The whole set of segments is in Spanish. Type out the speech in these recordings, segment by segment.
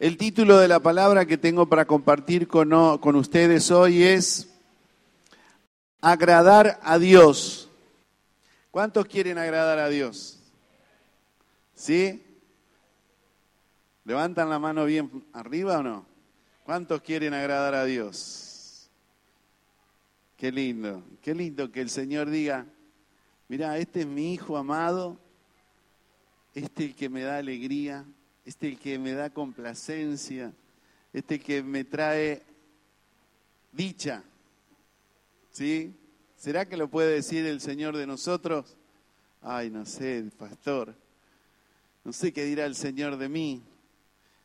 El título de la palabra que tengo para compartir con, con ustedes hoy es agradar a Dios. ¿Cuántos quieren agradar a Dios? ¿Sí? ¿Levantan la mano bien arriba o no? ¿Cuántos quieren agradar a Dios? Qué lindo, qué lindo que el Señor diga, mira, este es mi hijo amado, este es el que me da alegría, este es el que me da complacencia, este que me trae dicha. ¿Sí? ¿Será que lo puede decir el Señor de nosotros? Ay, no sé, pastor. No sé qué dirá el Señor de mí.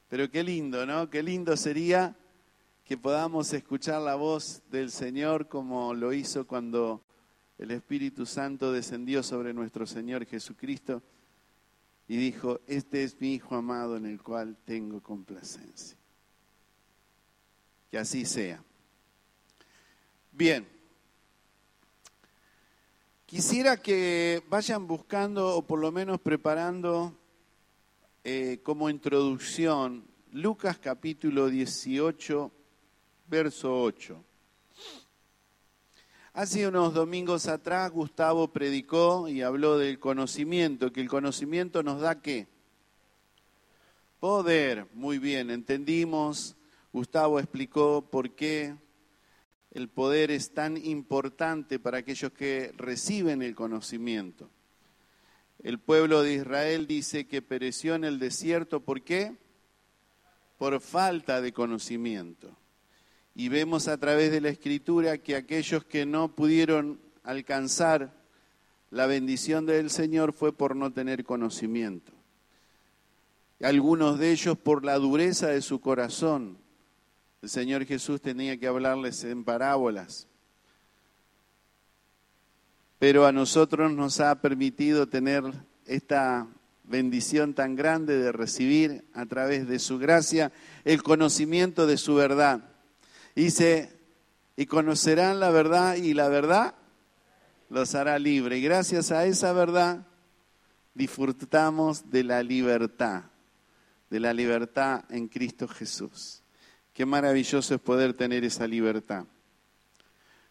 Pero qué lindo, ¿no? Qué lindo sería que podamos escuchar la voz del Señor como lo hizo cuando el Espíritu Santo descendió sobre nuestro Señor Jesucristo y dijo, este es mi Hijo amado en el cual tengo complacencia. Que así sea. Bien, quisiera que vayan buscando o por lo menos preparando eh, como introducción Lucas capítulo 18, verso 8. Hace unos domingos atrás Gustavo predicó y habló del conocimiento, que el conocimiento nos da qué? Poder. Muy bien, entendimos. Gustavo explicó por qué el poder es tan importante para aquellos que reciben el conocimiento. El pueblo de Israel dice que pereció en el desierto, ¿por qué? Por falta de conocimiento y vemos a través de la escritura que aquellos que no pudieron alcanzar la bendición del Señor fue por no tener conocimiento. Algunos de ellos por la dureza de su corazón. El Señor Jesús tenía que hablarles en parábolas. Pero a nosotros nos ha permitido tener esta bendición tan grande de recibir a través de su gracia el conocimiento de su verdad. Dice, y conocerán la verdad y la verdad los hará libre. Y gracias a esa verdad disfrutamos de la libertad, de la libertad en Cristo Jesús. Qué maravilloso es poder tener esa libertad.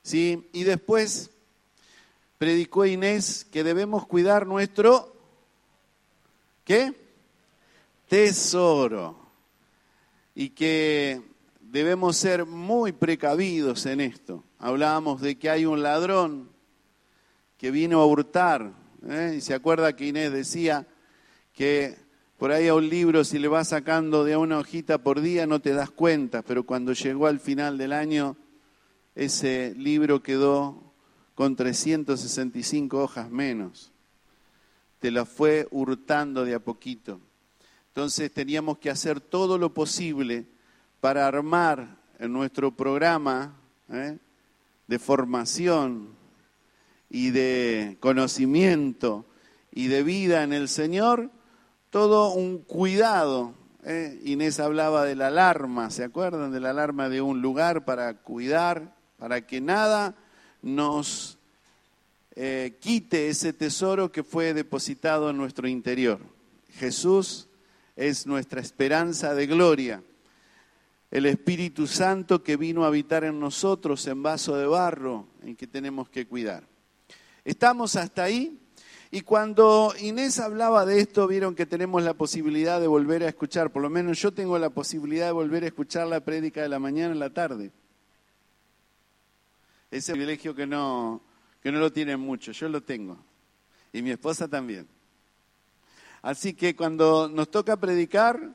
¿Sí? Y después predicó Inés que debemos cuidar nuestro, ¿qué? Tesoro. Y que debemos ser muy precavidos en esto. Hablábamos de que hay un ladrón que vino a hurtar. ¿eh? Y se acuerda que Inés decía que por ahí a un libro, si le vas sacando de una hojita por día, no te das cuenta, pero cuando llegó al final del año, ese libro quedó con 365 hojas menos. Te la fue hurtando de a poquito. Entonces teníamos que hacer todo lo posible para armar en nuestro programa ¿eh? de formación y de conocimiento y de vida en el Señor, todo un cuidado. ¿eh? Inés hablaba de la alarma, ¿se acuerdan de la alarma de un lugar para cuidar, para que nada nos eh, quite ese tesoro que fue depositado en nuestro interior? Jesús es nuestra esperanza de gloria el Espíritu Santo que vino a habitar en nosotros en vaso de barro en que tenemos que cuidar. Estamos hasta ahí y cuando Inés hablaba de esto, vieron que tenemos la posibilidad de volver a escuchar, por lo menos yo tengo la posibilidad de volver a escuchar la prédica de la mañana en la tarde. Ese privilegio que no, que no lo tienen mucho, yo lo tengo. Y mi esposa también. Así que cuando nos toca predicar,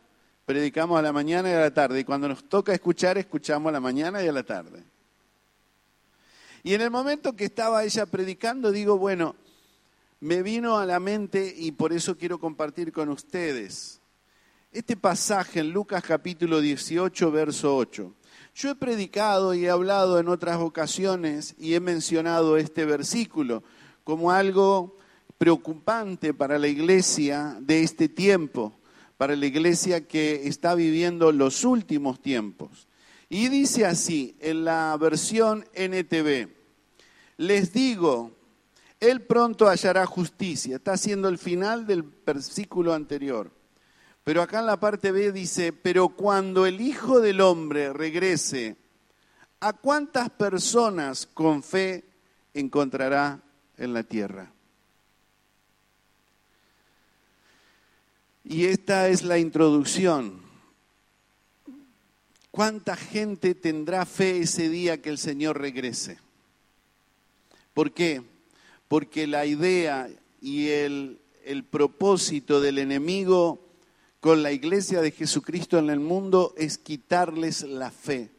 predicamos a la mañana y a la tarde. Y cuando nos toca escuchar, escuchamos a la mañana y a la tarde. Y en el momento que estaba ella predicando, digo, bueno, me vino a la mente y por eso quiero compartir con ustedes este pasaje en Lucas capítulo 18, verso 8. Yo he predicado y he hablado en otras ocasiones y he mencionado este versículo como algo preocupante para la iglesia de este tiempo para la iglesia que está viviendo los últimos tiempos. Y dice así en la versión NTV, les digo, él pronto hallará justicia, está haciendo el final del versículo anterior. Pero acá en la parte B dice, pero cuando el Hijo del Hombre regrese, ¿a cuántas personas con fe encontrará en la tierra? Y esta es la introducción. ¿Cuánta gente tendrá fe ese día que el Señor regrese? ¿Por qué? Porque la idea y el, el propósito del enemigo con la iglesia de Jesucristo en el mundo es quitarles la fe,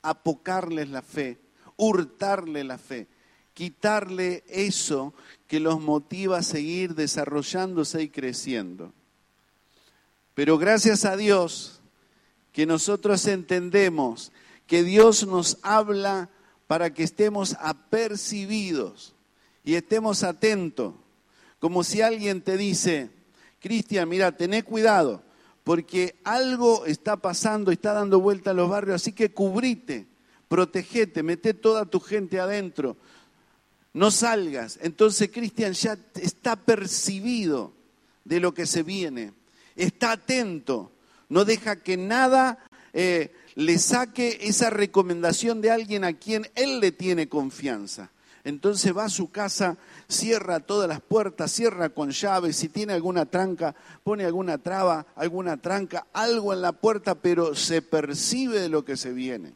apocarles la fe, hurtarle la fe, quitarle eso que los motiva a seguir desarrollándose y creciendo. Pero gracias a Dios que nosotros entendemos que Dios nos habla para que estemos apercibidos y estemos atentos. Como si alguien te dice, Cristian, mira, tené cuidado, porque algo está pasando, está dando vuelta a los barrios, así que cubrite, protegete, mete toda tu gente adentro, no salgas. Entonces Cristian ya está percibido de lo que se viene, está atento, no deja que nada eh, le saque esa recomendación de alguien a quien él le tiene confianza. Entonces va a su casa, cierra todas las puertas, cierra con llave, si tiene alguna tranca, pone alguna traba, alguna tranca, algo en la puerta, pero se percibe de lo que se viene.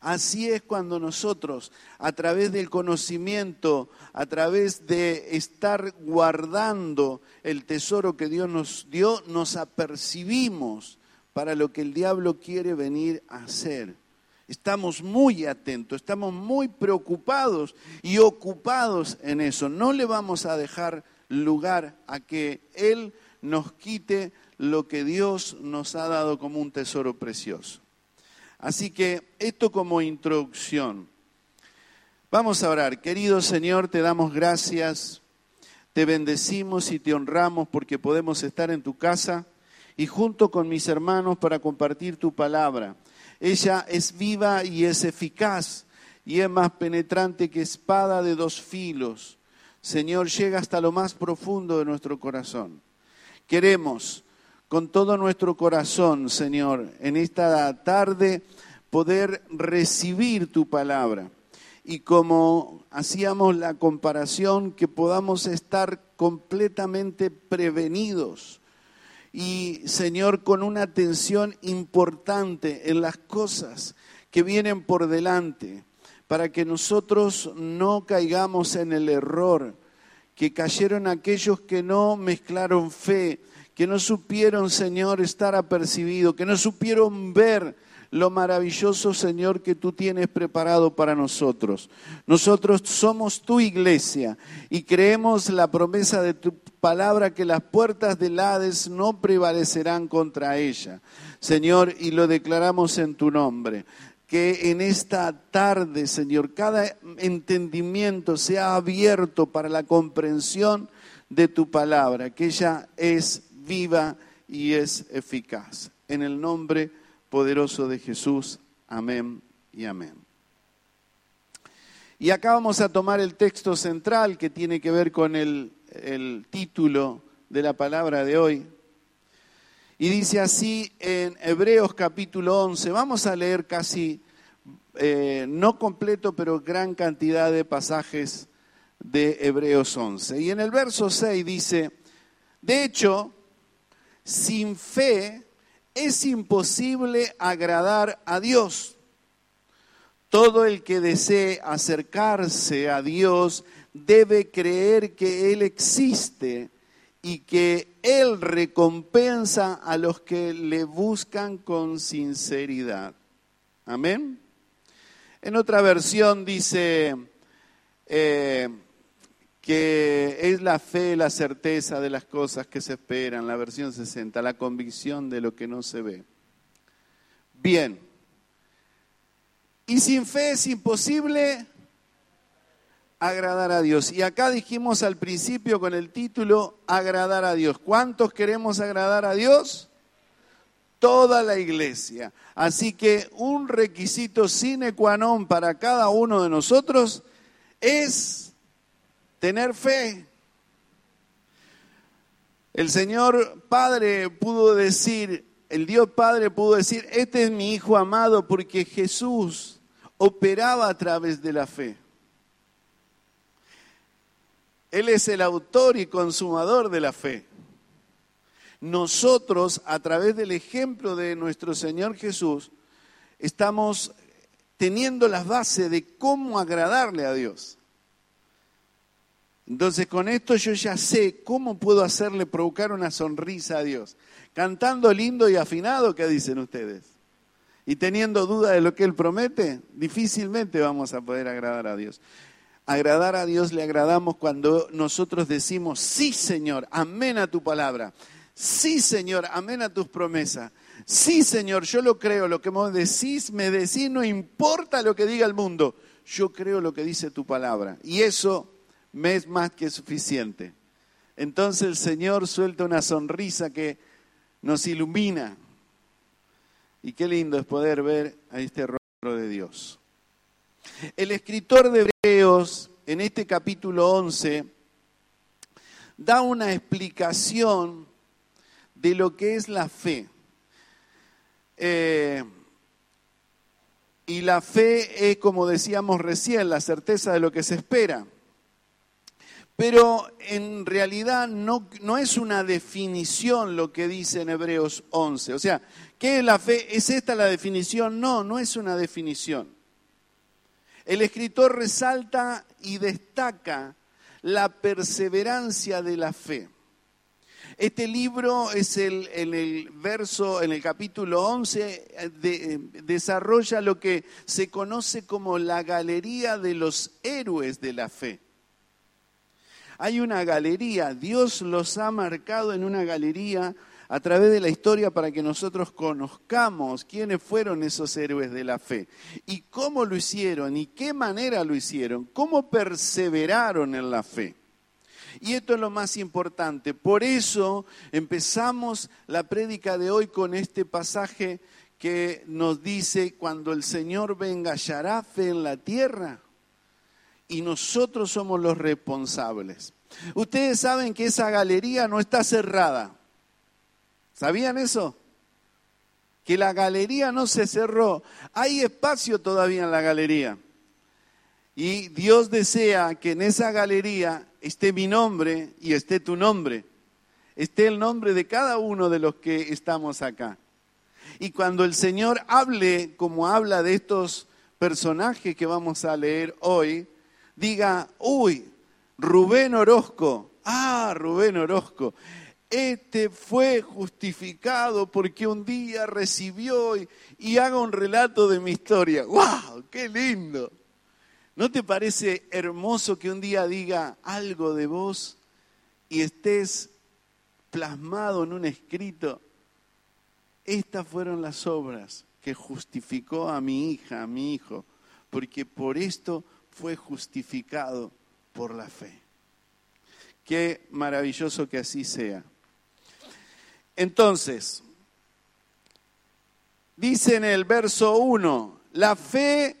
Así es cuando nosotros, a través del conocimiento, a través de estar guardando el tesoro que Dios nos dio, nos apercibimos para lo que el diablo quiere venir a hacer. Estamos muy atentos, estamos muy preocupados y ocupados en eso. No le vamos a dejar lugar a que Él nos quite lo que Dios nos ha dado como un tesoro precioso. Así que esto como introducción. Vamos a orar. Querido Señor, te damos gracias, te bendecimos y te honramos porque podemos estar en tu casa y junto con mis hermanos para compartir tu palabra. Ella es viva y es eficaz y es más penetrante que espada de dos filos. Señor, llega hasta lo más profundo de nuestro corazón. Queremos con todo nuestro corazón, Señor, en esta tarde poder recibir tu palabra. Y como hacíamos la comparación, que podamos estar completamente prevenidos y Señor, con una atención importante en las cosas que vienen por delante, para que nosotros no caigamos en el error que cayeron aquellos que no mezclaron fe, que no supieron, Señor, estar apercibido, que no supieron ver lo maravilloso, Señor, que tú tienes preparado para nosotros. Nosotros somos tu iglesia y creemos la promesa de tu palabra que las puertas del Hades no prevalecerán contra ella. Señor, y lo declaramos en tu nombre. Que en esta tarde, Señor, cada entendimiento sea abierto para la comprensión de tu palabra, que ella es viva y es eficaz. En el nombre de poderoso de Jesús. Amén y amén. Y acá vamos a tomar el texto central que tiene que ver con el, título de la palabra de hoy. Y dice así en Hebreos capítulo 11, vamos a leer casi, eh, no completo, pero gran cantidad de pasajes de Hebreos 11. Y en el verso 6 dice, de hecho, sin fe es imposible agradar a Dios. Todo el que desee acercarse a Dios debe creer que Él existe y que Él recompensa a los que le buscan con sinceridad. Amén. En otra versión dice, eh, que es la fe, la certeza de las cosas que se esperan, la versión 60, la convicción de lo que no se ve. Bien. Y sin fe es imposible agradar a Dios. Y acá dijimos al principio con el título, agradar a Dios. ¿Cuántos queremos agradar a Dios? Toda la iglesia. Así que un requisito sine qua non para cada uno de nosotros es tener fe. El Señor Padre pudo decir, el Dios Padre pudo decir, este es mi Hijo amado porque Jesús operaba a través de la fe. Él es el autor y consumador de la fe. Nosotros, a través del ejemplo de nuestro Señor Jesús, estamos teniendo las bases de cómo agradarle a Dios. Entonces con esto yo ya sé cómo puedo hacerle provocar una sonrisa a Dios. Cantando lindo y afinado, ¿qué dicen ustedes? Y teniendo duda de lo que Él promete, difícilmente vamos a poder agradar a Dios. Agradar a Dios le agradamos cuando nosotros decimos, sí Señor, amén a tu palabra. Sí Señor, amén a tus promesas. Sí Señor, yo lo creo, lo que me decís, me decís, no importa lo que diga el mundo. Yo creo lo que dice tu palabra. Y eso me es más que suficiente. Entonces el Señor suelta una sonrisa que nos ilumina. Y qué lindo es poder ver a este rostro de Dios. El escritor de Hebreos, en este capítulo 11, da una explicación de lo que es la fe. Eh, y la fe es, como decíamos recién, la certeza de lo que se espera. Pero en realidad no, no, es una definición lo que dice en Hebreos 11. O sea, ¿qué es la fe? ¿Es esta la definición? No, no es una definición. El escritor resalta y destaca la perseverancia de la fe. Este libro es el, en el verso, en el capítulo 11, eh, eh, desarrolla lo que se conoce como la galería de los héroes de la fe. Hay una galería, Dios los ha marcado en una galería a través de la historia para que nosotros conozcamos quiénes fueron esos héroes de la fe y cómo lo hicieron y qué manera lo hicieron, cómo perseveraron en la fe. Y esto es lo más importante. Por eso empezamos la prédica de hoy con este pasaje que nos dice, cuando el Señor venga, hallará fe en la tierra y nosotros somos los responsables. Ustedes saben que esa galería no está cerrada. ¿Sabían eso? Que la galería no se cerró. Hay espacio todavía en la galería. Y Dios desea que en esa galería esté mi nombre y esté tu nombre. Esté el nombre de cada uno de los que estamos acá. Y cuando el Señor hable como habla de estos personajes que vamos a leer hoy, diga, uy, Rubén Orozco, ah, Rubén Orozco, este fue justificado porque un día recibió y, y, haga un relato de mi historia. ¡Wow! ¡Qué lindo! ¿No te parece hermoso que un día diga algo de vos y estés plasmado en un escrito? Estas fueron las obras que justificó a mi hija, a mi hijo, porque por esto fue justificado por la fe. Qué maravilloso que así sea. Entonces, dice en el verso 1, la fe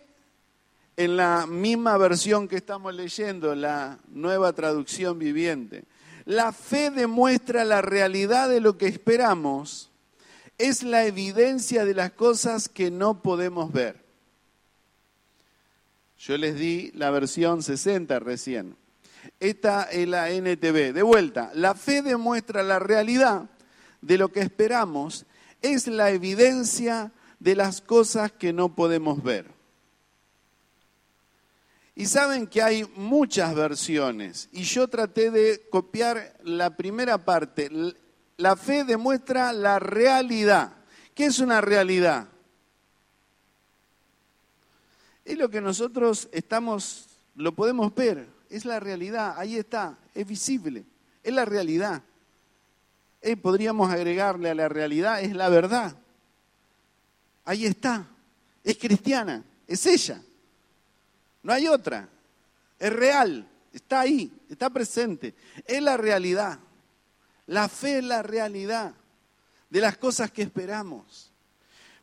en la misma versión que estamos leyendo, la nueva traducción viviente. La fe demuestra la realidad de lo que esperamos, es la evidencia de las cosas que no podemos ver. Yo les di la versión 60 recién. Esta es la NTV. De vuelta, la fe demuestra la realidad de lo que esperamos, es la evidencia de las cosas que no podemos ver. Y saben que hay muchas versiones y yo traté de copiar la primera parte. La fe demuestra la realidad. ¿Qué es una realidad? Es lo que nosotros estamos, lo podemos ver, es la realidad, ahí está, es visible, es la realidad. Eh, podríamos agregarle a la realidad, es la verdad. Ahí está, es cristiana, es ella. No hay otra, es real, está ahí, está presente, es la realidad. La fe es la realidad de las cosas que esperamos.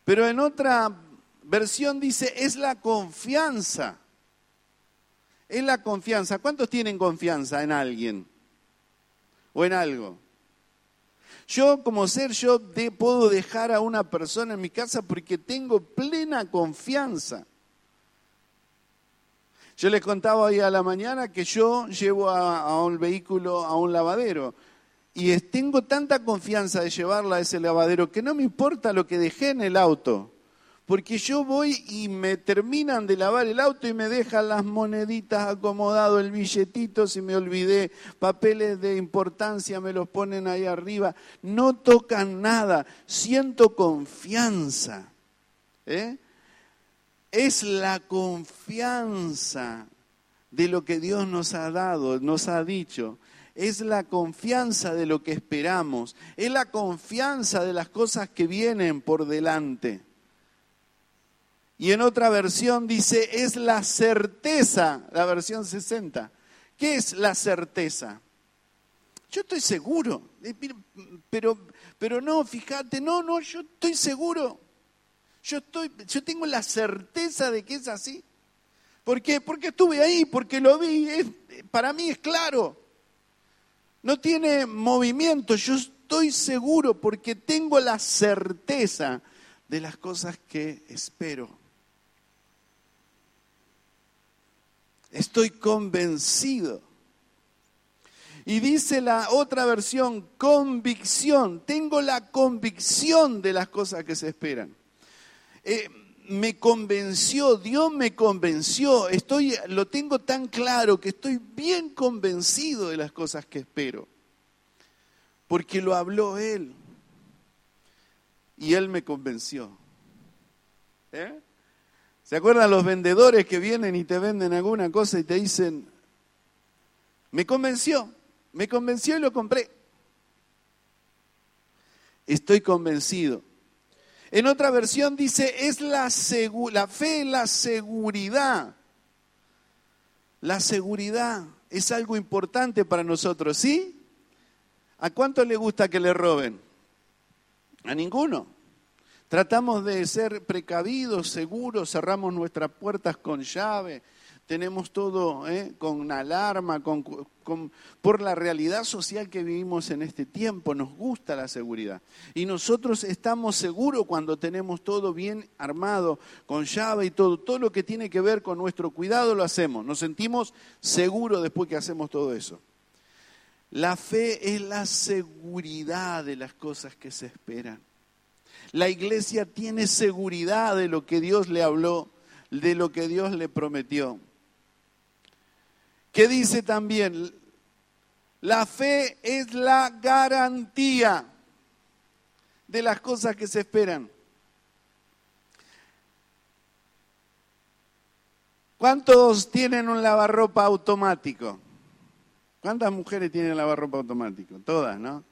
Pero en otra versión dice, es la confianza. Es la confianza. ¿Cuántos tienen confianza en alguien? ¿O en algo? Yo como ser, yo puedo dejar a una persona en mi casa porque tengo plena confianza. Yo les contaba hoy a la mañana que yo llevo a, un vehículo a un lavadero y tengo tanta confianza de llevarla a ese lavadero que no me importa lo que dejé en el auto. Porque yo voy y me terminan de lavar el auto y me dejan las moneditas acomodado, el billetito, si me olvidé, papeles de importancia me los ponen ahí arriba. No tocan nada, siento confianza. ¿eh? Es la confianza de lo que Dios nos ha dado, nos ha dicho. Es la confianza de lo que esperamos. Es la confianza de las cosas que vienen por delante. Y en otra versión dice, es la certeza, la versión 60. ¿Qué es la certeza? Yo estoy seguro, eh, pero, pero no, fíjate, no, no, yo estoy seguro. Yo, estoy, yo tengo la certeza de que es así. ¿Por qué? Porque estuve ahí, porque lo vi, para mí es claro. No tiene movimiento, yo estoy seguro porque tengo la certeza de las cosas que espero. Estoy convencido. Y dice la otra versión, convicción. Tengo la convicción de las cosas que se esperan. Eh, me convenció, Dios me convenció. Estoy, lo tengo tan claro que estoy bien convencido de las cosas que espero. Porque lo habló Él. Y Él me convenció. ¿Eh? ¿Se acuerdan los vendedores que vienen y te venden alguna cosa y te dicen, me convenció, me convenció y lo compré? Estoy convencido. En otra versión dice, es la, fe, la seguridad. La seguridad es algo importante para nosotros, ¿sí? ¿A cuánto le gusta que le roben? A ninguno. Tratamos de ser precavidos, seguros, cerramos nuestras puertas con llave, tenemos todo ¿eh? con alarma, por la realidad social que vivimos en este tiempo, nos gusta la seguridad. Y nosotros estamos seguros cuando tenemos todo bien armado, con llave y todo, todo lo que tiene que ver con nuestro cuidado lo hacemos, nos sentimos seguros después que hacemos todo eso. La fe es la seguridad de las cosas que se esperan. La iglesia tiene seguridad de lo que Dios le habló, de lo que Dios le prometió. ¿Qué dice también? La fe es la garantía de las cosas que se esperan. ¿Cuántos tienen un lavarropa automático? ¿Cuántas mujeres tienen lavarropa automático? Todas, ¿no?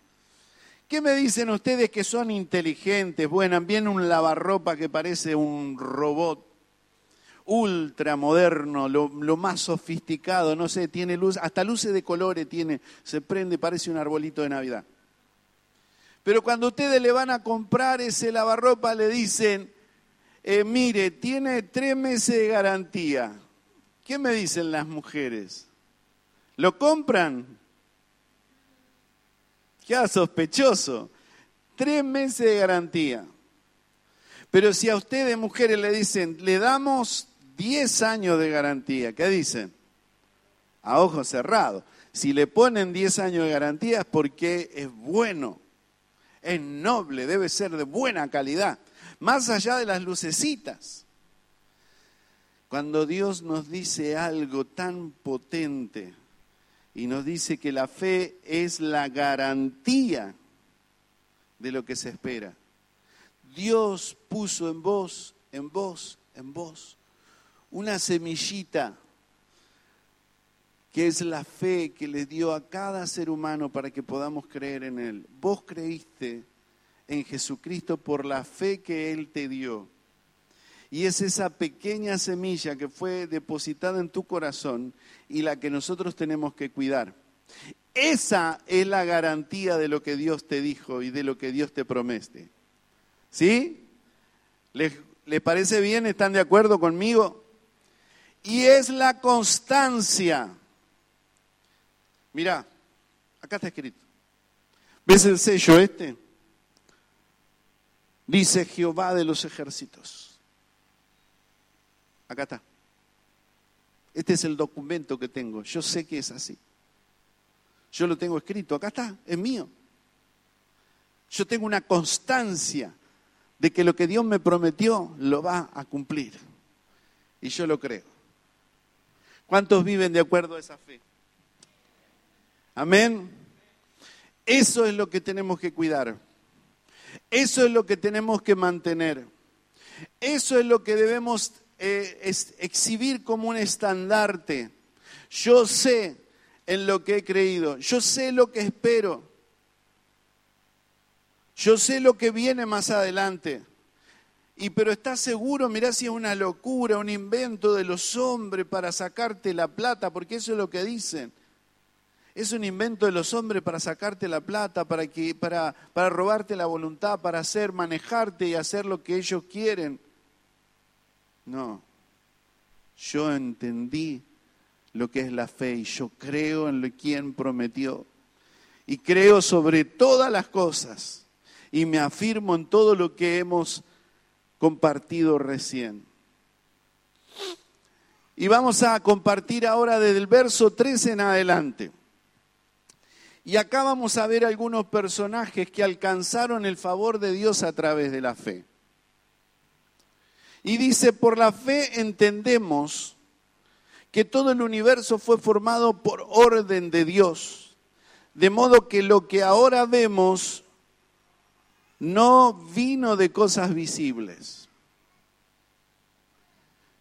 ¿Qué me dicen ustedes que son inteligentes? Bueno, viene un lavarropa que parece un robot ultra moderno, lo, más sofisticado, no sé, tiene luz, hasta luces de colores tiene, se prende, parece un arbolito de Navidad. Pero cuando ustedes le van a comprar ese lavarropa, le dicen, eh, mire, tiene tres meses de garantía. ¿Qué me dicen las mujeres? ¿Lo compran? Queda sospechoso. Tres meses de garantía. Pero si a ustedes, mujeres, le dicen, le damos diez años de garantía, ¿qué dicen? A ojos cerrados. Si le ponen diez años de garantía es porque es bueno, es noble, debe ser de buena calidad, más allá de las lucecitas. Cuando Dios nos dice algo tan potente, y nos dice que la fe es la garantía de lo que se espera. Dios puso en vos, en vos, en vos, una semillita que es la fe que le dio a cada ser humano para que podamos creer en Él. Vos creíste en Jesucristo por la fe que Él te dio. Y es esa pequeña semilla que fue depositada en tu corazón y la que nosotros tenemos que cuidar. Esa es la garantía de lo que Dios te dijo y de lo que Dios te promete. ¿Sí? ¿Les, ¿Les, parece bien? ¿Están de acuerdo conmigo? Y es la constancia. Mira, acá está escrito. ¿Ves el sello este? Dice Jehová de los ejércitos. Acá está. Este es el documento que tengo. Yo sé que es así. Yo lo tengo escrito. Acá está, es mío. Yo tengo una constancia de que lo que Dios me prometió lo va a cumplir. Y yo lo creo. ¿Cuántos viven de acuerdo a esa fe? Amén. Eso es lo que tenemos que cuidar. Eso es lo que tenemos que mantener. Eso es lo que debemos eh, exhibir como un estandarte. Yo sé en lo que he creído. Yo sé lo que espero. Yo sé lo que viene más adelante. Y pero estás seguro, mirá si es una locura, un invento de los hombres para sacarte la plata, porque eso es lo que dicen. Es un invento de los hombres para sacarte la plata, para, que, para, para robarte la voluntad, para hacer, manejarte y hacer lo que ellos quieren. No, yo entendí lo que es la fe y yo creo en lo quien prometió. Y creo sobre todas las cosas y me afirmo en todo lo que hemos compartido recién. Y vamos a compartir ahora desde el verso 13 en adelante. Y acá vamos a ver algunos personajes que alcanzaron el favor de Dios a través de la fe. Y dice, por la fe entendemos que todo el universo fue formado por orden de Dios, de modo que lo que ahora vemos no vino de cosas visibles.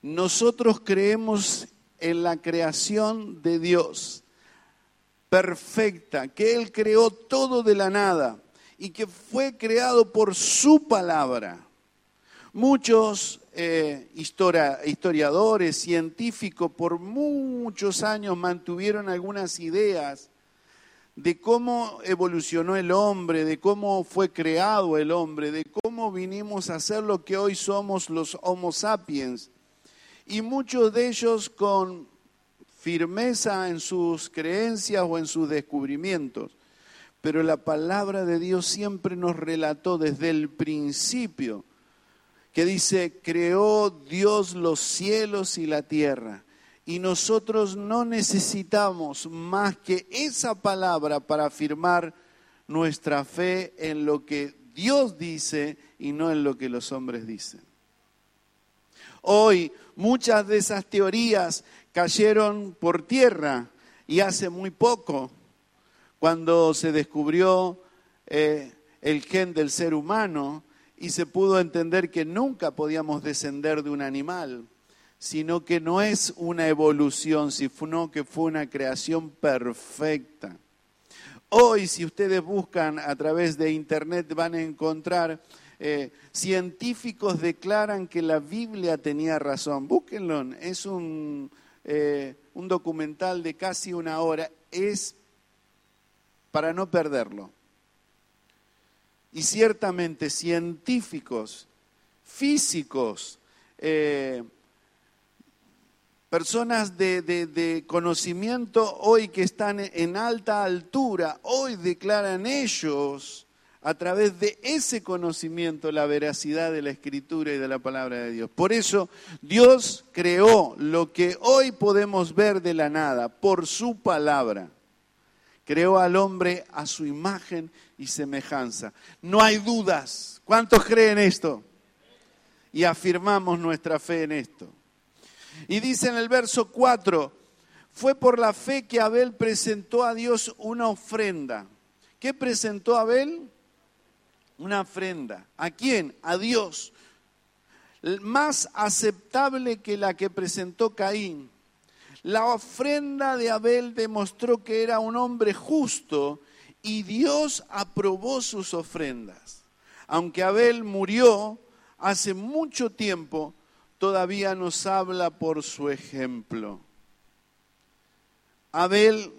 Nosotros creemos en la creación de Dios perfecta, que Él creó todo de la nada y que fue creado por su palabra. Muchos eh, historiadores, científicos, por muchos años mantuvieron algunas ideas de cómo evolucionó el hombre, de cómo fue creado el hombre, de cómo vinimos a ser lo que hoy somos los Homo sapiens. Y muchos de ellos con firmeza en sus creencias o en sus descubrimientos. Pero la palabra de Dios siempre nos relató desde el principio que dice, creó Dios los cielos y la tierra. Y nosotros no necesitamos más que esa palabra para afirmar nuestra fe en lo que Dios dice y no en lo que los hombres dicen. Hoy muchas de esas teorías cayeron por tierra y hace muy poco, cuando se descubrió eh, el gen del ser humano y se pudo entender que nunca podíamos descender de un animal, sino que no es una evolución, sino que fue una creación perfecta. Hoy, si ustedes buscan a través de Internet, van a encontrar eh, científicos declaran que la Biblia tenía razón. Búsquenlo, es un, eh, un documental de casi una hora, es para no perderlo. Y ciertamente científicos, físicos, eh, personas de, de, conocimiento hoy que están en alta altura, hoy declaran ellos a través de ese conocimiento la veracidad de la escritura y de la palabra de Dios. Por eso Dios creó lo que hoy podemos ver de la nada, por su palabra. Creó al hombre a su imagen y semejanza. No hay dudas. ¿Cuántos creen esto? Y afirmamos nuestra fe en esto. Y dice en el verso 4, fue por la fe que Abel presentó a Dios una ofrenda. ¿Qué presentó Abel? una ofrenda. ¿A quién? A Dios. Más aceptable que la que presentó Caín. La ofrenda de Abel demostró que era un hombre justo y Dios aprobó sus ofrendas. Aunque Abel murió hace mucho tiempo, todavía nos habla por su ejemplo. Abel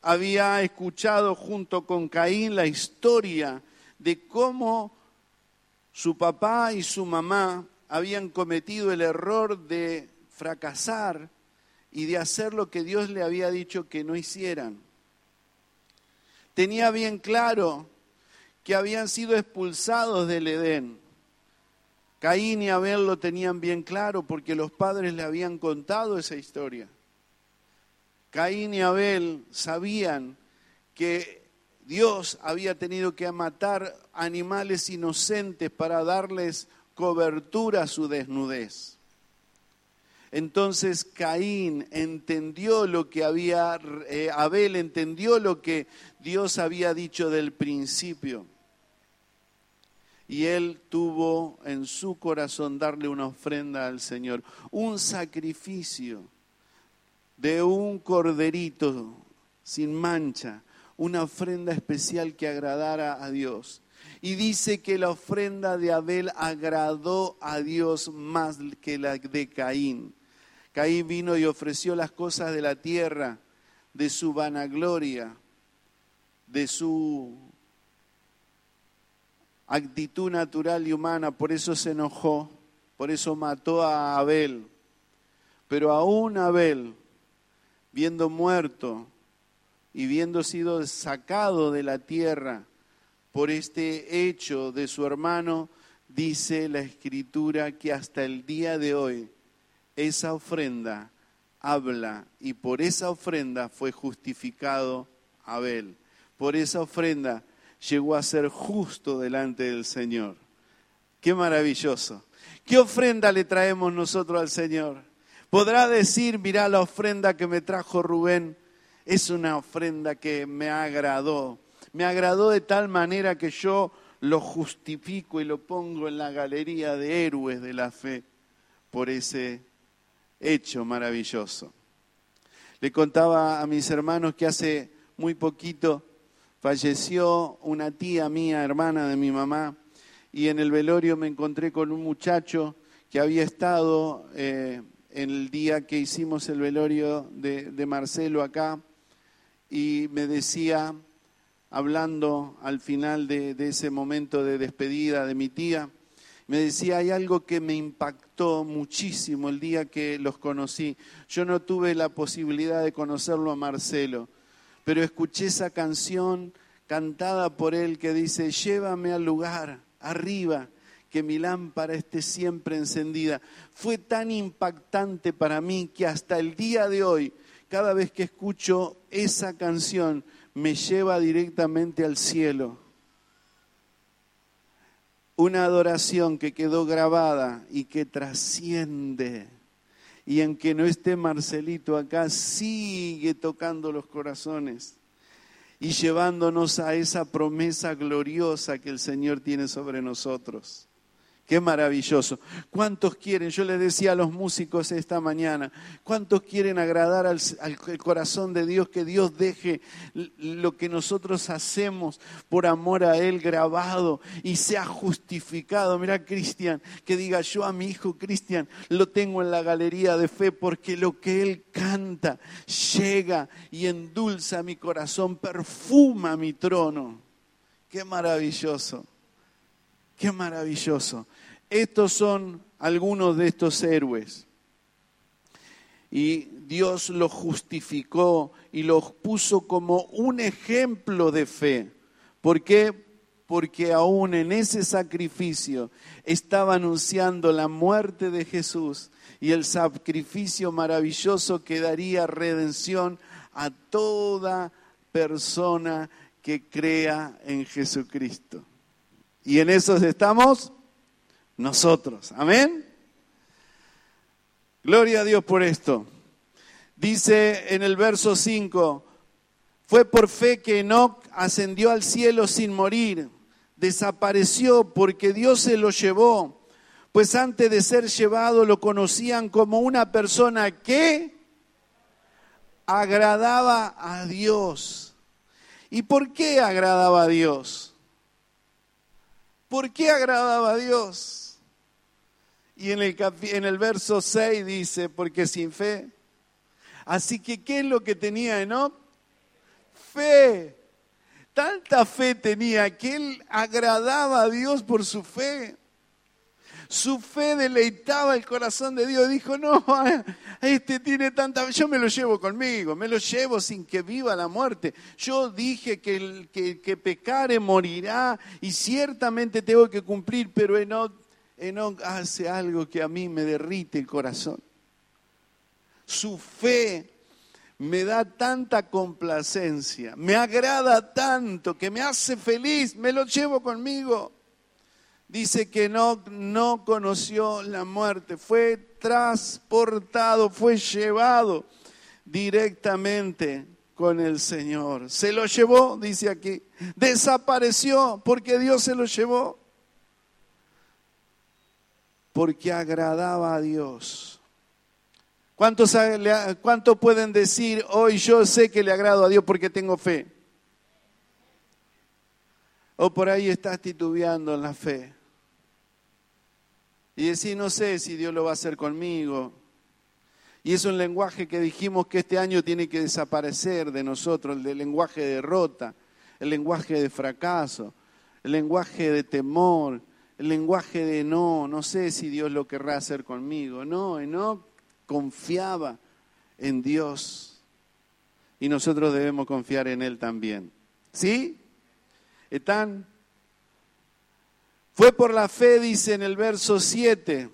había escuchado junto con Caín la historia de cómo su papá y su mamá habían cometido el error de fracasar y de hacer lo que Dios le había dicho que no hicieran. Tenía bien claro que habían sido expulsados del Edén. Caín y Abel lo tenían bien claro porque los padres le habían contado esa historia. Caín y Abel sabían que Dios había tenido que matar animales inocentes para darles cobertura a su desnudez. Entonces Caín entendió lo que había, eh, Abel entendió lo que Dios había dicho del principio. Y él tuvo en su corazón darle una ofrenda al Señor, un sacrificio de un corderito sin mancha, una ofrenda especial que agradara a Dios. Y dice que la ofrenda de Abel agradó a Dios más que la de Caín. Caín vino y ofreció las cosas de la tierra, de su vanagloria, de su actitud natural y humana, por eso se enojó, por eso mató a Abel. Pero aún Abel, viendo muerto y viendo sido sacado de la tierra por este hecho de su hermano, dice la escritura que hasta el día de hoy esa ofrenda habla y por esa ofrenda fue justificado Abel. Por esa ofrenda llegó a ser justo delante del Señor. Qué maravilloso. ¿Qué ofrenda le traemos nosotros al Señor? Podrá decir, mira la ofrenda que me trajo Rubén, es una ofrenda que me agradó. Me agradó de tal manera que yo lo justifico y lo pongo en la galería de héroes de la fe por ese hecho maravilloso. Le contaba a mis hermanos que hace muy poquito falleció una tía mía, hermana de mi mamá, y en el velorio me encontré con un muchacho que había estado eh, el día que hicimos el velorio de, Marcelo acá, y me decía, hablando al final de ese momento de despedida de mi tía, me decía, hay algo que me impactó muchísimo el día que los conocí. Yo no tuve la posibilidad de conocerlo a Marcelo, pero escuché esa canción cantada por él que dice, llévame al lugar, arriba, que mi lámpara esté siempre encendida. Fue tan impactante para mí que hasta el día de hoy, cada vez que escucho esa canción, me lleva directamente al cielo una adoración que quedó grabada y que trasciende. Y en que no esté Marcelito acá, sigue tocando los corazones y llevándonos a esa promesa gloriosa que el Señor tiene sobre nosotros. Qué maravilloso. ¿Cuántos quieren? Yo les decía a los músicos esta mañana, ¿cuántos quieren agradar al, corazón de Dios, que Dios deje lo que nosotros hacemos por amor a Él grabado y sea justificado? Mira, Cristian, que diga yo a mi hijo Cristian, lo tengo en la galería de fe porque lo que Él canta llega y endulza mi corazón, perfuma mi trono. Qué maravilloso. Qué maravilloso. Estos son algunos de estos héroes. Y Dios los justificó y los puso como un ejemplo de fe. ¿Por qué? Porque aún en ese sacrificio estaba anunciando la muerte de Jesús y el sacrificio maravilloso que daría redención a toda persona que crea en Jesucristo. Y en eso estamos nosotros. Amén. Gloria a Dios por esto. Dice en el verso 5, fue por fe que Enoch ascendió al cielo sin morir, desapareció porque Dios se lo llevó, pues antes de ser llevado lo conocían como una persona que agradaba a Dios. ¿Y por qué agradaba a Dios? ¿Por qué agradaba a Dios? Y en el, en el verso 6 dice, porque sin fe. Así que, ¿qué es lo que tenía Enoch? Fe. Tanta fe tenía que él agradaba a Dios por su fe. Su fe deleitaba el corazón de Dios. Dijo, no, este tiene tanta... Yo me lo llevo conmigo, me lo llevo sin que viva la muerte. Yo dije que el que, que pecare morirá y ciertamente tengo que cumplir, pero Enoch, Enoch hace algo que a mí me derrite el corazón. Su fe me da tanta complacencia, me agrada tanto, que me hace feliz, me lo llevo conmigo. Dice que no, no conoció la muerte, fue transportado, fue llevado directamente con el Señor. Se lo llevó, dice aquí, desapareció porque Dios se lo llevó, porque agradaba a Dios. ¿Cuántos, ¿Cuánto pueden decir hoy yo sé que le agrado a Dios porque tengo fe? O por ahí estás titubeando en la fe. Y decir, no sé si Dios lo va a hacer conmigo. Y es un lenguaje que dijimos que este año tiene que desaparecer de nosotros, el lenguaje de derrota, el lenguaje de fracaso, el lenguaje de temor, el lenguaje de no, no sé si Dios lo querrá hacer conmigo. No, no confiaba en Dios y nosotros debemos confiar en Él también. ¿Sí? ¿Están? Fue por la fe, dice en el verso 7.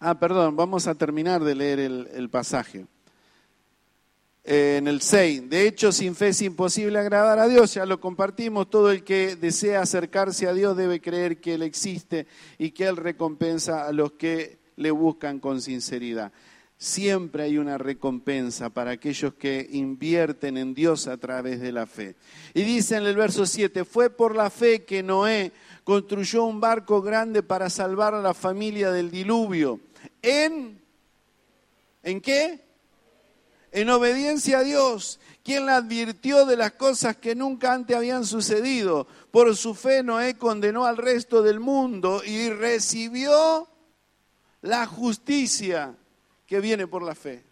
Ah, perdón, vamos a terminar de leer el pasaje. En el 6, de hecho, sin fe es imposible agradar a Dios, ya lo compartimos, todo el que desea acercarse a Dios debe creer que Él existe y que Él recompensa a los que le buscan con sinceridad. Siempre hay una recompensa para aquellos que invierten en Dios a través de la fe. Y dice en el verso 7, fue por la fe que Noé construyó un barco grande para salvar a la familia del diluvio. ¿En? ¿En qué? En obediencia a Dios, quien la advirtió de las cosas que nunca antes habían sucedido. Por su fe Noé condenó al resto del mundo y recibió la justicia que viene por la fe.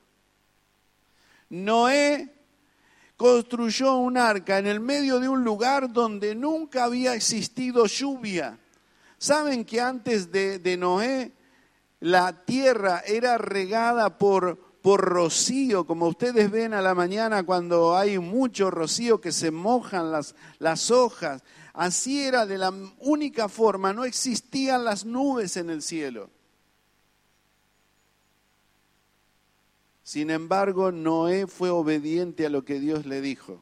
Noé construyó un arca en el medio de un lugar donde nunca había existido lluvia. ¿Saben que antes de, Noé la tierra era regada por, por rocío, como ustedes ven a la mañana cuando hay mucho rocío que se mojan las, las hojas? Así era de la única forma, no existían las nubes en el cielo. Sin embargo, Noé fue obediente a lo que Dios le dijo.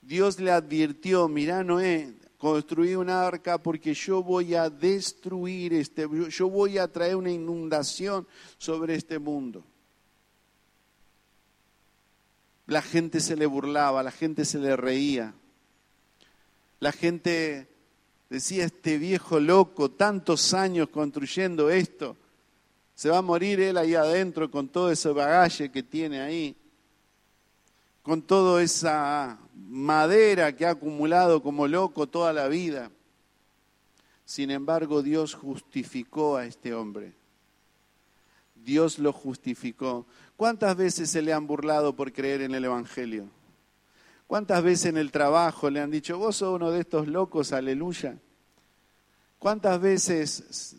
Dios le advirtió, mira Noé, construí una arca porque yo voy a destruir este, yo voy a traer una inundación sobre este mundo. La gente se le burlaba, la gente se le reía. La gente decía, este viejo loco, tantos años construyendo esto, se va a morir él ahí adentro con todo ese bagaje que tiene ahí, con toda esa madera que ha acumulado como loco toda la vida. Sin embargo, Dios justificó a este hombre. Dios lo justificó. ¿Cuántas veces se le han burlado por creer en el Evangelio? ¿Cuántas veces en el trabajo le han dicho, vos sos uno de estos locos, aleluya? ¿Cuántas veces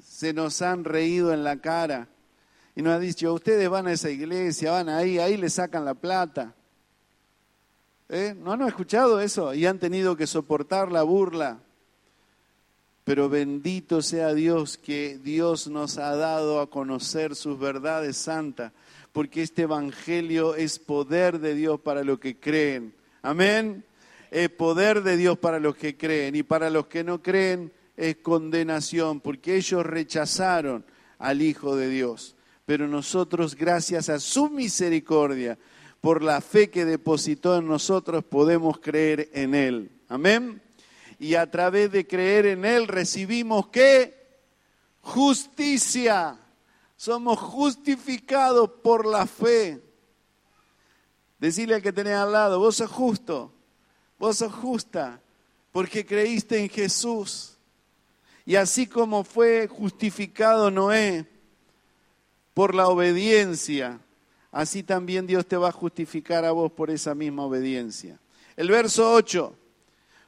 se nos han reído en la cara y nos han dicho, ustedes van a esa iglesia, van ahí, ahí le sacan la plata? ¿Eh? ¿No han escuchado eso? Y han tenido que soportar la burla. Pero bendito sea Dios que Dios nos ha dado a conocer sus verdades santas, porque este Evangelio es poder de Dios para los que creen. Amén. Es poder de Dios para los que creen y para los que no creen es condenación, porque ellos rechazaron al Hijo de Dios. Pero nosotros, gracias a su misericordia, por la fe que depositó en nosotros, podemos creer en Él. Amén. Y a través de creer en Él recibimos qué? Justicia. Somos justificados por la fe. Decirle al que tenés al lado, vos sos justo, vos sos justa, porque creíste en Jesús. Y así como fue justificado Noé por la obediencia, así también Dios te va a justificar a vos por esa misma obediencia. El verso 8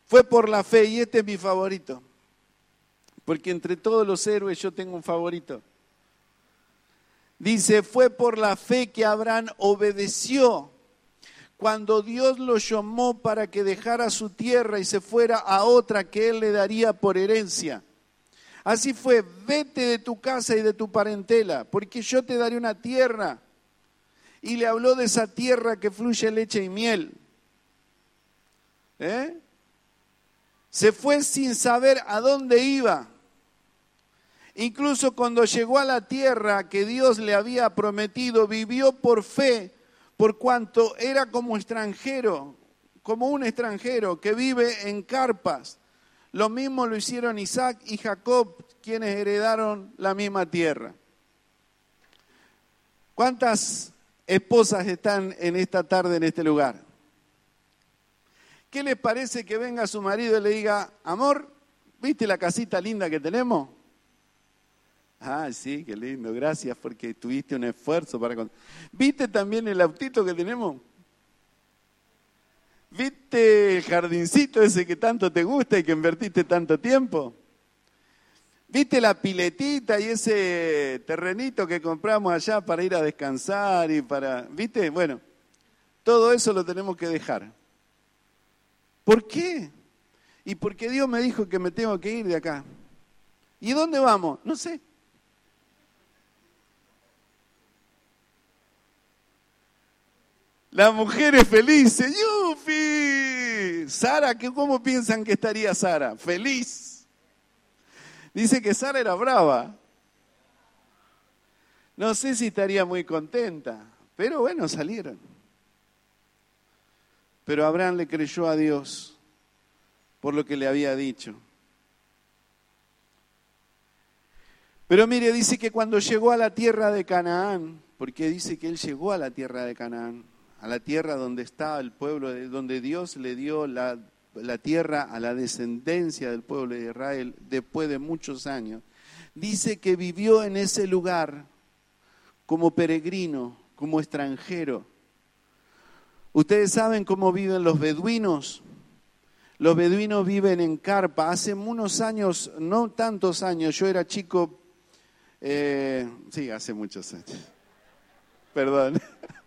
fue por la fe, y este es mi favorito. porque entre todos los héroes yo tengo un favorito. Dice, fue por la fe que Abraham obedeció cuando Dios lo llamó para que dejara su tierra y se fuera a otra que él le daría por herencia. Así fue, vete de tu casa y de tu parentela, porque yo te daré una tierra. Y le habló de esa tierra que fluye leche y miel. ¿Eh? Se fue sin saber a dónde iba. Incluso cuando llegó a la tierra que Dios le había prometido, vivió por fe, por cuanto era como extranjero, como un extranjero que vive en carpas. Lo mismo lo hicieron Isaac y Jacob, quienes heredaron la misma tierra. ¿Cuántas esposas están en esta tarde en este lugar? ¿Qué les parece que venga su marido y le diga, amor, ¿viste la casita linda que tenemos? Ah, sí, qué lindo, gracias porque tuviste un esfuerzo para... ¿Viste también el autito que tenemos? ¿Viste el jardincito ese que tanto te gusta y que invertiste tanto tiempo? ¿Viste la piletita y ese terrenito que compramos allá para ir a descansar y para... ¿Viste? Bueno, todo eso lo tenemos que dejar. ¿Por qué? Y porque Dios me dijo que me tengo que ir de acá. ¿Y dónde vamos? No sé. La mujer es feliz, ¡yufi! Sara, ¿cómo piensan que estaría Sara? Feliz. Dice que Sara era brava. No sé si estaría muy contenta, pero bueno, salieron. Pero Abraham le creyó a Dios por lo que le había dicho. Pero mire, dice que cuando llegó a la tierra de Canaán, porque dice que él llegó a la tierra de Canaán, a la tierra donde está el pueblo, donde Dios le dio la, tierra a la descendencia del pueblo de Israel después de muchos años. Dice que vivió en ese lugar como peregrino, como extranjero. Ustedes saben cómo viven los beduinos. Los beduinos viven en carpa. Hace unos años, no tantos años, yo era chico, eh, sí, hace muchos años. Perdón.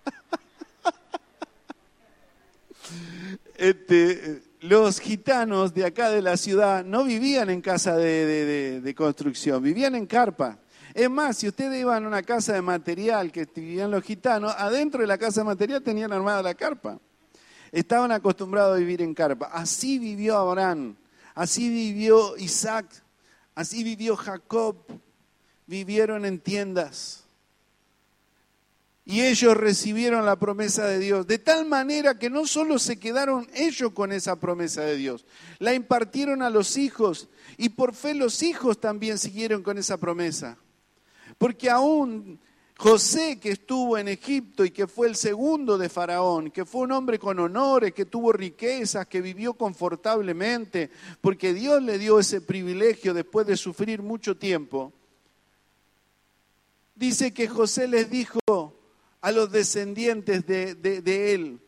Este, los gitanos de acá de la ciudad no vivían en casa de, construcción, vivían en carpa. Es más, si ustedes iban a una casa de material que vivían los gitanos, adentro de la casa de material tenían armada la carpa. Estaban acostumbrados a vivir en carpa. Así vivió Abraham, así vivió Isaac, así vivió Jacob. Vivieron en tiendas. Y ellos recibieron la promesa de Dios, de tal manera que no solo se quedaron ellos con esa promesa de Dios, la impartieron a los hijos y por fe los hijos también siguieron con esa promesa. Porque aún José, que estuvo en Egipto y que fue el segundo de Faraón, que fue un hombre con honores, que tuvo riquezas, que vivió confortablemente, porque Dios le dio ese privilegio después de sufrir mucho tiempo, dice que José les dijo, a los descendientes de, él.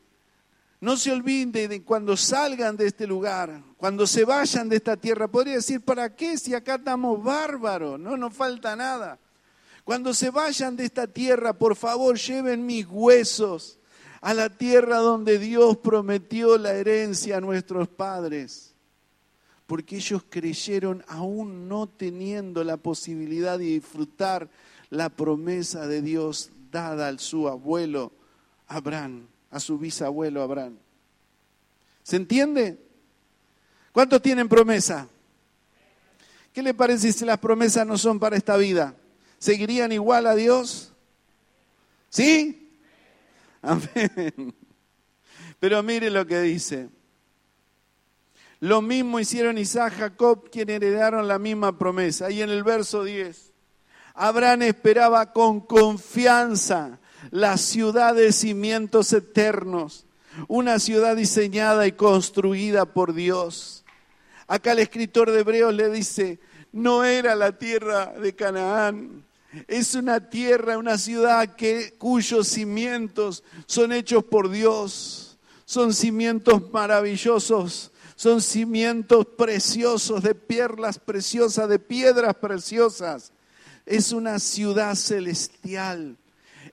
No se olviden de cuando salgan de este lugar, cuando se vayan de esta tierra. Podría decir, ¿para qué si acá estamos bárbaros? No nos falta nada. Cuando se vayan de esta tierra, por favor, lleven mis huesos a la tierra donde Dios prometió la herencia a nuestros padres. Porque ellos creyeron aún no teniendo la posibilidad de disfrutar la promesa de Dios dada a su abuelo Abraham, a su bisabuelo Abraham. ¿Se entiende? ¿Cuántos tienen promesa? ¿Qué le parece si las promesas no son para esta vida? ¿Seguirían igual a Dios? ¿Sí? Amén. Pero mire lo que dice. Lo mismo hicieron Isaac y Jacob, quienes heredaron la misma promesa. Ahí en el verso 10. Abraham esperaba con confianza la ciudad de cimientos eternos, una ciudad diseñada y construida por Dios. Acá el escritor de Hebreos le dice, no era la tierra de Canaán, es una tierra, una ciudad que, cuyos cimientos son hechos por Dios, son cimientos maravillosos Son cimientos preciosos de perlas preciosas, de piedras preciosas. Es una ciudad celestial.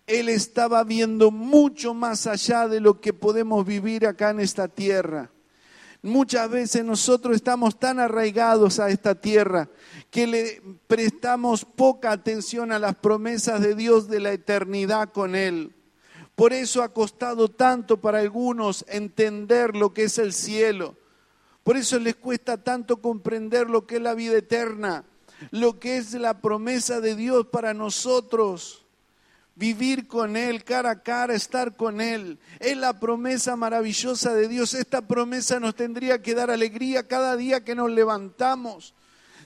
Él estaba viendo mucho más allá de lo que podemos vivir acá en esta tierra. Muchas veces nosotros estamos tan arraigados a esta tierra que le prestamos poca atención a las promesas de Dios de la eternidad con Él. Por eso ha costado tanto para algunos entender lo que es el cielo. Por eso les cuesta tanto comprender lo que es la vida eterna, lo que es la promesa de Dios para nosotros vivir con Él cara a cara, estar con Él. Es la promesa maravillosa de Dios. Esta promesa nos tendría que dar alegría cada día que nos levantamos,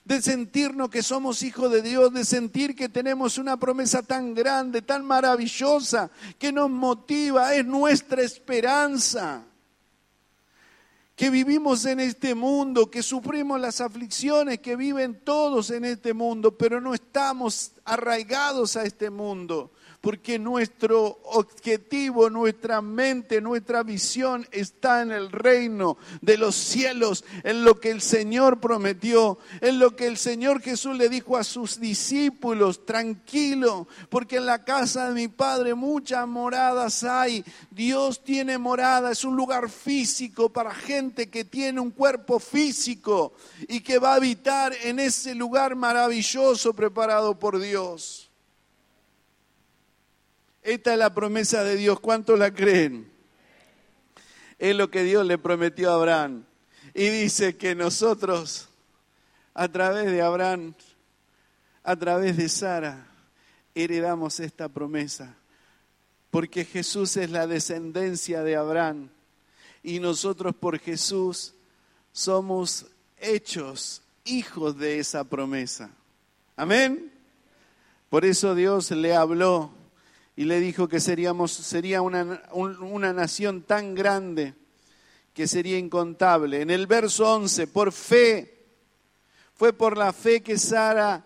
de sentirnos que somos hijos de Dios, de sentir que tenemos una promesa tan grande, tan maravillosa, que nos motiva, es nuestra esperanza. Que vivimos en este mundo, que sufrimos las aflicciones que viven todos en este mundo, pero no estamos arraigados a este mundo porque nuestro objetivo, nuestra mente, nuestra visión está en el reino de los cielos, en lo que el Señor prometió, en lo que el Señor Jesús le dijo a sus discípulos, tranquilo, porque en la casa de mi Padre muchas moradas hay. Dios tiene morada, es un lugar físico para gente que tiene un cuerpo físico y que va a habitar en ese lugar maravilloso preparado por Dios. Esta es la promesa de Dios. ¿Cuántos la creen? Es lo que Dios le prometió a Abraham. Y dice que nosotros, a través de Abraham, a través de Sara, heredamos esta promesa. Porque Jesús es la descendencia de Abraham. Y nosotros por Jesús somos hechos hijos de esa promesa. Amén. Por eso Dios le habló y le dijo que seríamos, sería una, una nación tan grande que sería incontable. En el verso 11, por fe, fue por la fe que Sara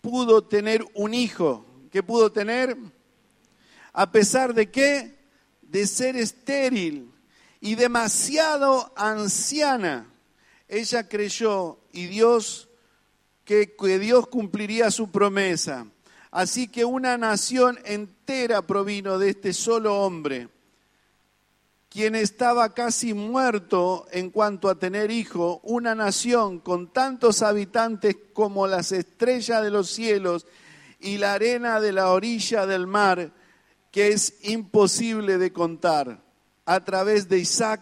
pudo tener un hijo. ¿Qué pudo tener? A pesar de qué? De ser estéril y demasiado anciana. Ella creyó y Dios, que, que Dios cumpliría su promesa. Así que una nación entera provino de este solo hombre, quien estaba casi muerto en cuanto a tener hijo, una nación con tantos habitantes como las estrellas de los cielos y la arena de la orilla del mar, que es imposible de contar, a través de Isaac,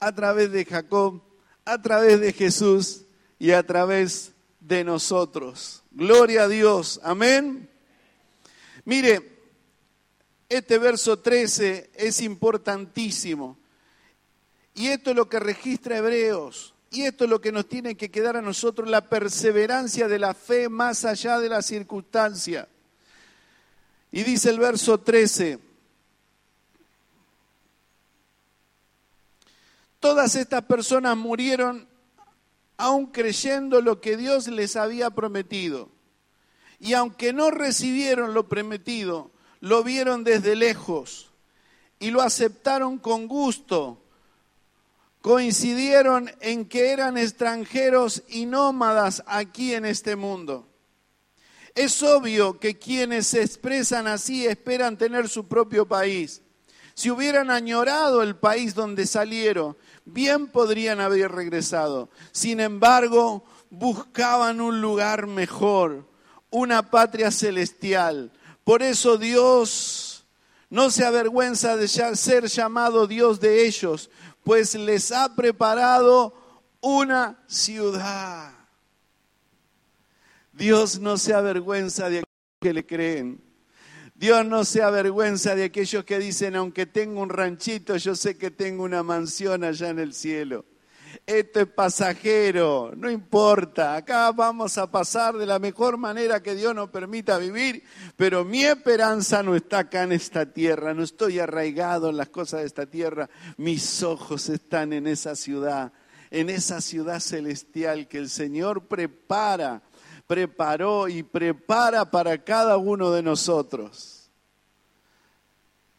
a través de Jacob, a través de Jesús y a través de nosotros. Gloria a Dios. Amén. Mire, este verso 13 es importantísimo. Y esto es lo que registra Hebreos. Y esto es lo que nos tiene que quedar a nosotros, la perseverancia de la fe más allá de la circunstancia. Y dice el verso 13, todas estas personas murieron aún creyendo lo que Dios les había prometido. Y aunque no recibieron lo prometido, lo vieron desde lejos y lo aceptaron con gusto. Coincidieron en que eran extranjeros y nómadas aquí en este mundo. Es obvio que quienes se expresan así esperan tener su propio país. Si hubieran añorado el país donde salieron, bien podrían haber regresado. Sin embargo, buscaban un lugar mejor, una patria celestial. Por eso Dios no se avergüenza de ser llamado Dios de ellos, pues les ha preparado una ciudad. Dios no se avergüenza de aquellos que le creen. Dios no se avergüenza de aquellos que dicen, aunque tengo un ranchito, yo sé que tengo una mansión allá en el cielo. Esto es pasajero, no importa, acá vamos a pasar de la mejor manera que Dios nos permita vivir, pero mi esperanza no está acá en esta tierra, no estoy arraigado en las cosas de esta tierra, mis ojos están en esa ciudad, en esa ciudad celestial que el Señor prepara, preparó y prepara para cada uno de nosotros.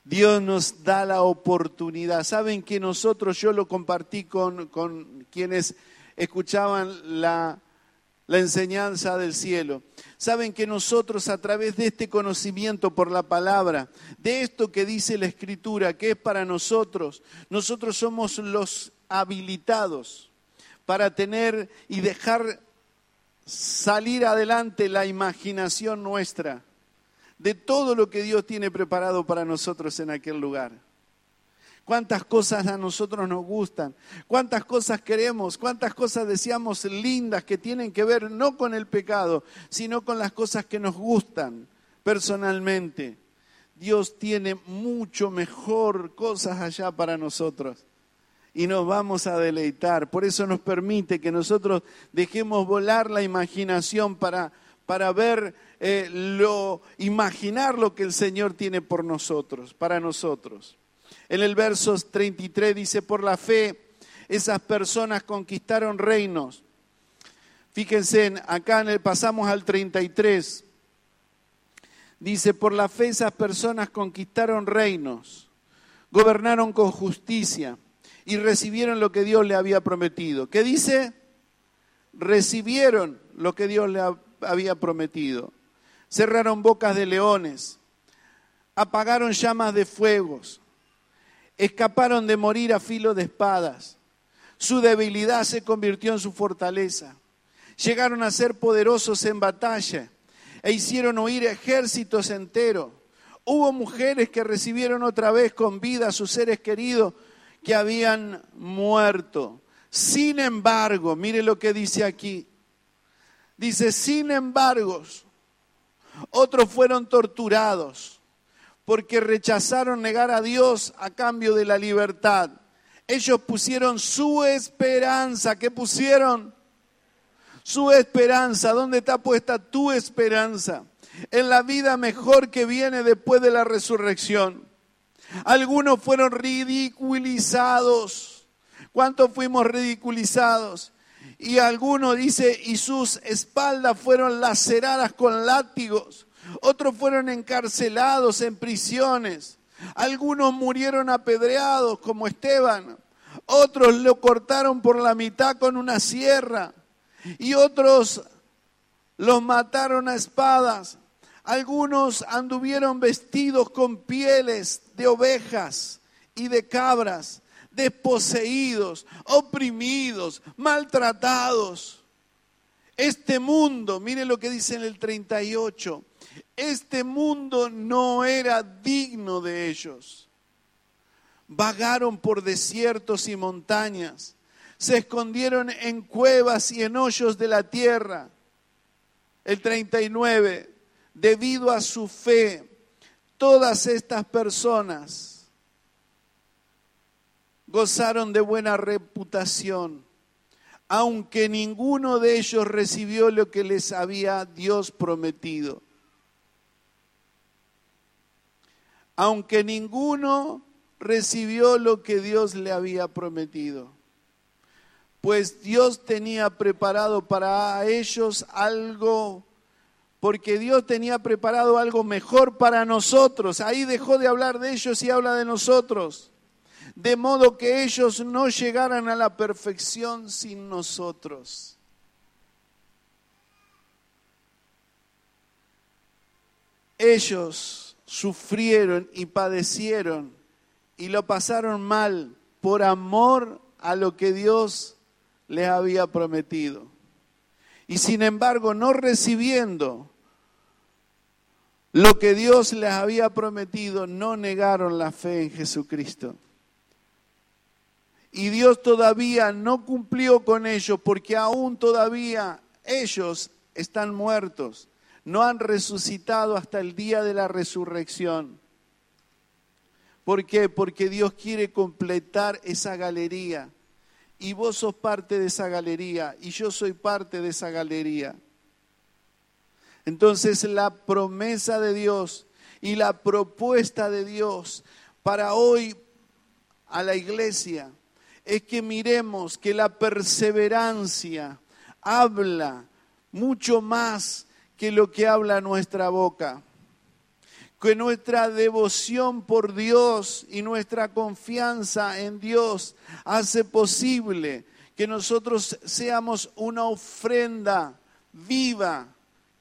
Dios nos da la oportunidad. Saben que nosotros, yo lo compartí con, con quienes escuchaban la, la enseñanza del cielo. Saben que nosotros a través de este conocimiento por la palabra, de esto que dice la escritura, que es para nosotros, nosotros somos los habilitados para tener y dejar salir adelante la imaginación nuestra de todo lo que Dios tiene preparado para nosotros en aquel lugar cuántas cosas a nosotros nos gustan, cuántas cosas queremos, cuántas cosas deseamos lindas que tienen que ver no con el pecado, sino con las cosas que nos gustan personalmente. Dios tiene mucho mejor cosas allá para nosotros y nos vamos a deleitar. Por eso nos permite que nosotros dejemos volar la imaginación para, para ver eh, lo, imaginar lo que el Señor tiene por nosotros, para nosotros. En el verso 33 dice, por la fe esas personas conquistaron reinos. Fíjense, acá en el, pasamos al 33. Dice, por la fe esas personas conquistaron reinos, gobernaron con justicia y recibieron lo que Dios le había prometido. ¿Qué dice? Recibieron lo que Dios le había prometido. Cerraron bocas de leones, apagaron llamas de fuegos, escaparon de morir a filo de espadas. Su debilidad se convirtió en su fortaleza. Llegaron a ser poderosos en batalla e hicieron huir ejércitos enteros. Hubo mujeres que recibieron otra vez con vida a sus seres queridos que habían muerto. Sin embargo, mire lo que dice aquí. Dice, sin embargo, otros fueron torturados porque rechazaron negar a Dios a cambio de la libertad. Ellos pusieron su esperanza. ¿Qué pusieron? Su esperanza. ¿Dónde está puesta tu esperanza? En la vida mejor que viene después de la resurrección. Algunos fueron ridiculizados. ¿Cuántos fuimos ridiculizados? Y algunos dice, y sus espaldas fueron laceradas con látigos otros fueron encarcelados en prisiones, algunos murieron apedreados como Esteban, otros lo cortaron por la mitad con una sierra y otros los mataron a espadas. Algunos anduvieron vestidos con pieles de ovejas y de cabras, desposeídos, oprimidos, maltratados. Este mundo, mire lo que dice en el 38, este mundo no era digno de ellos. Vagaron por desiertos y montañas, se escondieron en cuevas y en hoyos de la tierra. El 39, debido a su fe, todas estas personas gozaron de buena reputación, aunque ninguno de ellos recibió lo que les había Dios prometido. aunque ninguno recibió lo que Dios le había prometido. Pues Dios tenía preparado para ellos algo, porque Dios tenía preparado algo mejor para nosotros. Ahí dejó de hablar de ellos y habla de nosotros. De modo que ellos no llegaran a la perfección sin nosotros. Ellos sufrieron y padecieron y lo pasaron mal por amor a lo que Dios les había prometido. Y sin embargo, no recibiendo lo que Dios les había prometido, no negaron la fe en Jesucristo. Y Dios todavía no cumplió con ellos porque aún todavía ellos están muertos no han resucitado hasta el día de la resurrección. ¿Por qué? Porque Dios quiere completar esa galería. Y vos sos parte de esa galería y yo soy parte de esa galería. Entonces la promesa de Dios y la propuesta de Dios para hoy a la iglesia es que miremos que la perseverancia habla mucho más que lo que habla nuestra boca. Que nuestra devoción por Dios y nuestra confianza en Dios hace posible que nosotros seamos una ofrenda viva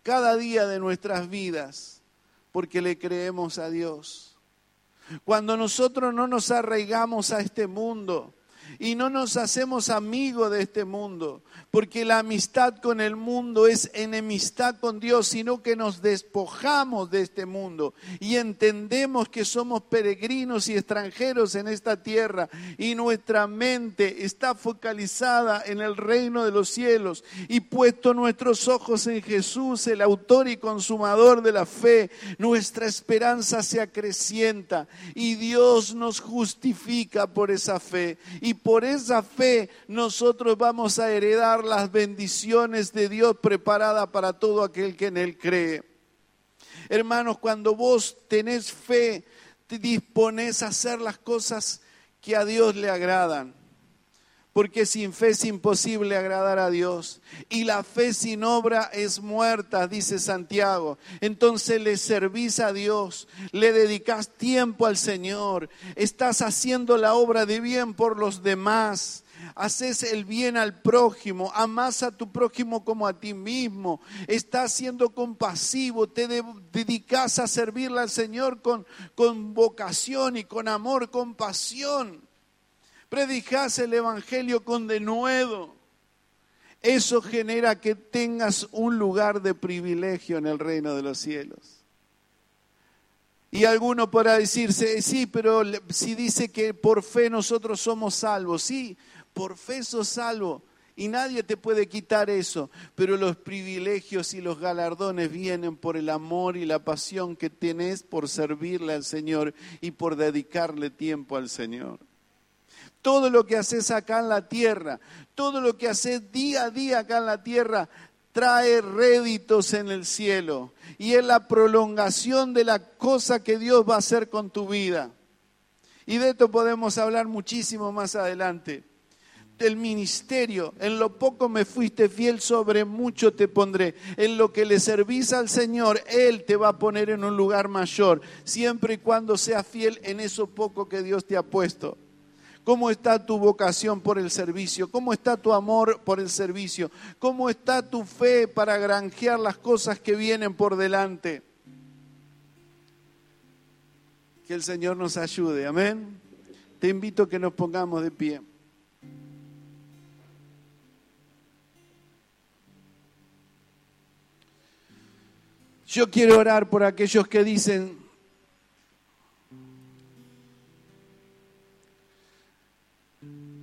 cada día de nuestras vidas, porque le creemos a Dios. Cuando nosotros no nos arraigamos a este mundo, y no nos hacemos amigos de este mundo, porque la amistad con el mundo es enemistad con Dios, sino que nos despojamos de este mundo y entendemos que somos peregrinos y extranjeros en esta tierra y nuestra mente está focalizada en el reino de los cielos y puesto nuestros ojos en Jesús, el autor y consumador de la fe, nuestra esperanza se acrecienta y Dios nos justifica por esa fe y por esa fe nosotros vamos a heredar las bendiciones de Dios preparada para todo aquel que en Él cree. Hermanos, cuando vos tenés fe, te dispones a hacer las cosas que a Dios le agradan. Porque sin fe es imposible agradar a Dios. Y la fe sin obra es muerta, dice Santiago. Entonces le servís a Dios, le dedicas tiempo al Señor, estás haciendo la obra de bien por los demás haces el bien al prójimo, amas a tu prójimo como a ti mismo, estás siendo compasivo, te dedicas a servirle al Señor con, con vocación y con amor, con pasión. Predicas el Evangelio con denuedo. Eso genera que tengas un lugar de privilegio en el reino de los cielos. Y alguno podrá decirse, sí, pero si dice que por fe nosotros somos salvos, sí, por fe sos salvo y nadie te puede quitar eso, pero los privilegios y los galardones vienen por el amor y la pasión que tenés por servirle al Señor y por dedicarle tiempo al Señor. Todo lo que haces acá en la tierra, todo lo que haces día a día acá en la tierra, trae réditos en el cielo y es la prolongación de la cosa que Dios va a hacer con tu vida. Y de esto podemos hablar muchísimo más adelante del ministerio. En lo poco me fuiste fiel, sobre mucho te pondré. En lo que le servís al Señor, Él te va a poner en un lugar mayor, siempre y cuando seas fiel en eso poco que Dios te ha puesto. ¿Cómo está tu vocación por el servicio? ¿Cómo está tu amor por el servicio? ¿Cómo está tu fe para granjear las cosas que vienen por delante? Que el Señor nos ayude, amén. Te invito a que nos pongamos de pie. Yo quiero orar por aquellos que dicen,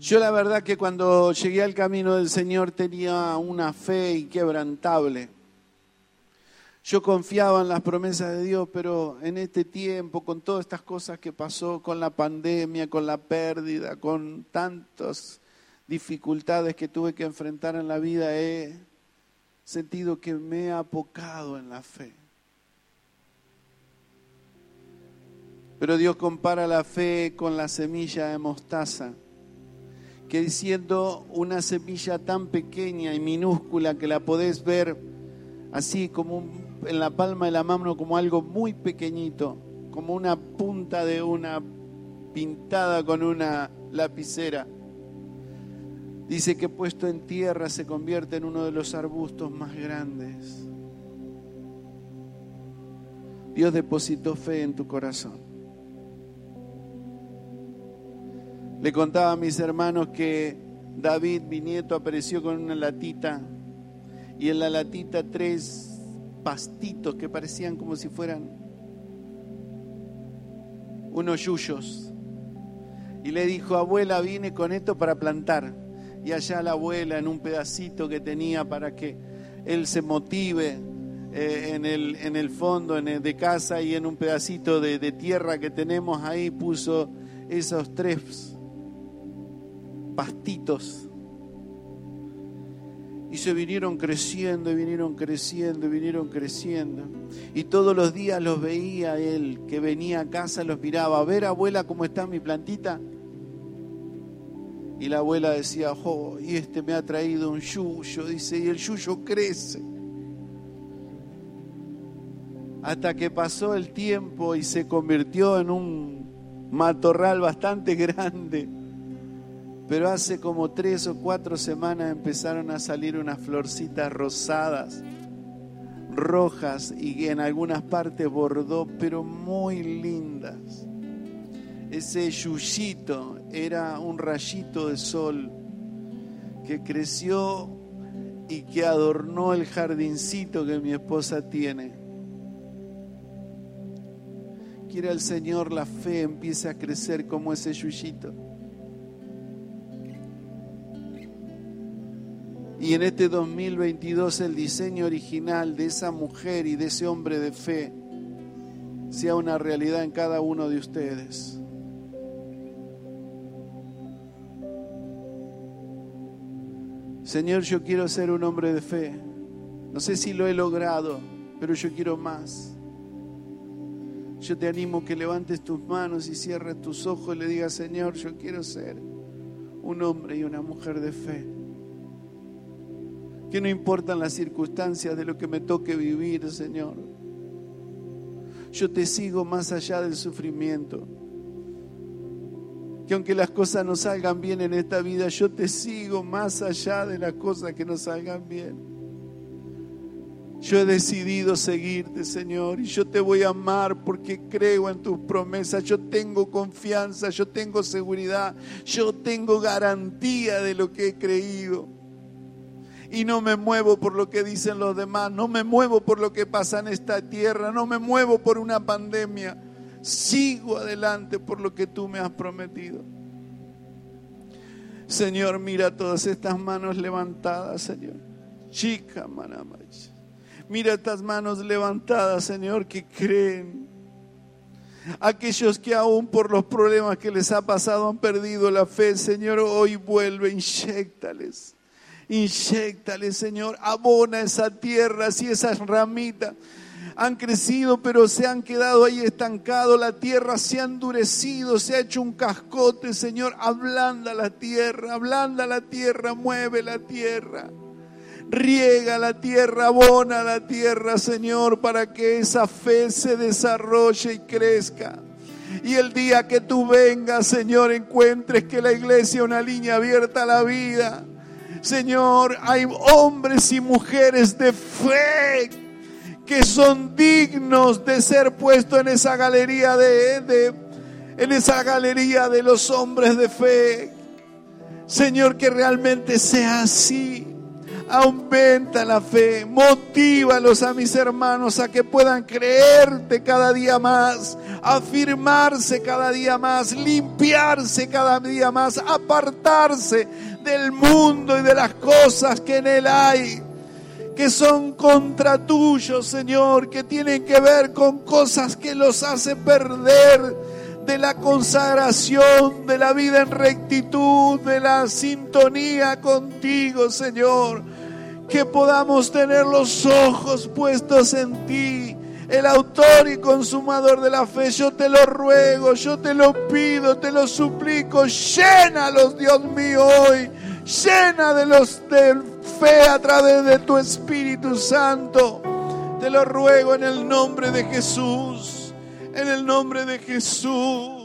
yo la verdad que cuando llegué al camino del Señor tenía una fe inquebrantable. Yo confiaba en las promesas de Dios, pero en este tiempo, con todas estas cosas que pasó, con la pandemia, con la pérdida, con tantas dificultades que tuve que enfrentar en la vida, he sentido que me he apocado en la fe. Pero Dios compara la fe con la semilla de mostaza, que siendo una semilla tan pequeña y minúscula que la podés ver así como en la palma de la mano como algo muy pequeñito, como una punta de una pintada con una lapicera Dice que puesto en tierra se convierte en uno de los arbustos más grandes. Dios depositó fe en tu corazón. Le contaba a mis hermanos que David, mi nieto, apareció con una latita y en la latita tres pastitos que parecían como si fueran unos yuyos. Y le dijo, abuela, vine con esto para plantar y allá la abuela en un pedacito que tenía para que él se motive eh, en, el, en el fondo de casa y en un pedacito de, de tierra que tenemos ahí puso esos tres pastitos. Y se vinieron creciendo y vinieron creciendo y vinieron creciendo. Y todos los días los veía él, que venía a casa, los miraba. A ver, abuela, cómo está mi plantita. Y la abuela decía, oh, y este me ha traído un yuyo, dice, y el yuyo crece. hasta que pasó el tiempo y se convirtió en un matorral bastante grande. Pero hace como tres o cuatro semanas empezaron a salir unas florcitas rosadas, rojas y en algunas partes bordó, pero muy lindas. Ese yuyito era un rayito de sol que creció y que adornó el jardincito que mi esposa tiene. Quiera el Señor la fe empiece a crecer como ese yuyito. Y en este 2022 el diseño original de esa mujer y de ese hombre de fe sea una realidad en cada uno de ustedes. Señor, yo quiero ser un hombre de fe. No sé si lo he logrado, pero yo quiero más. Yo te animo que levantes tus manos y cierres tus ojos y le digas, Señor, yo quiero ser un hombre y una mujer de fe. Que no importan las circunstancias de lo que me toque vivir, Señor. Yo te sigo más allá del sufrimiento que aunque las cosas no salgan bien en esta vida, yo te sigo más allá de las cosas que no salgan bien. Yo he decidido seguirte, Señor, y yo te voy a amar porque creo en tus promesas. Yo tengo confianza, yo tengo seguridad, yo tengo garantía de lo que he creído. Y no me muevo por lo que dicen los demás, no me muevo por lo que pasa en esta tierra, no me muevo por una pandemia sigo adelante por lo que tú me has prometido. Señor, mira todas estas manos levantadas, Señor. Chica, Mira estas manos levantadas, Señor, que creen. Aquellos que aún por los problemas que les ha pasado han perdido la fe, Señor, hoy vuelve, inyectales. Inyectales, Señor. Abona esa tierra, y esas ramitas han crecido, pero se han quedado ahí estancados. La tierra se ha endurecido, se ha hecho un cascote, Señor. Ablanda la tierra, ablanda la tierra, mueve la tierra. Riega la tierra, abona la tierra, Señor, para que esa fe se desarrolle y crezca. Y el día que tú vengas, Señor, encuentres que la iglesia es una línea abierta a la vida. Señor, hay hombres y mujeres de fe que son dignos de ser puestos en esa galería de, en esa galería de los hombres de fe. Señor, que realmente sea así. Aumenta la fe, motívalos a mis hermanos a que puedan creerte cada día más, afirmarse cada día más, limpiarse cada día más, apartarse del mundo y de las cosas que en él hay que son contra tuyo, Señor, que tienen que ver con cosas que los hace perder de la consagración, de la vida en rectitud, de la sintonía contigo, Señor. Que podamos tener los ojos puestos en ti, el autor y consumador de la fe. Yo te lo ruego, yo te lo pido, te lo suplico. Llénalos, Dios mío, hoy. Llena de los del fe a través de tu Espíritu Santo. Te lo ruego en el nombre de Jesús, en el nombre de Jesús.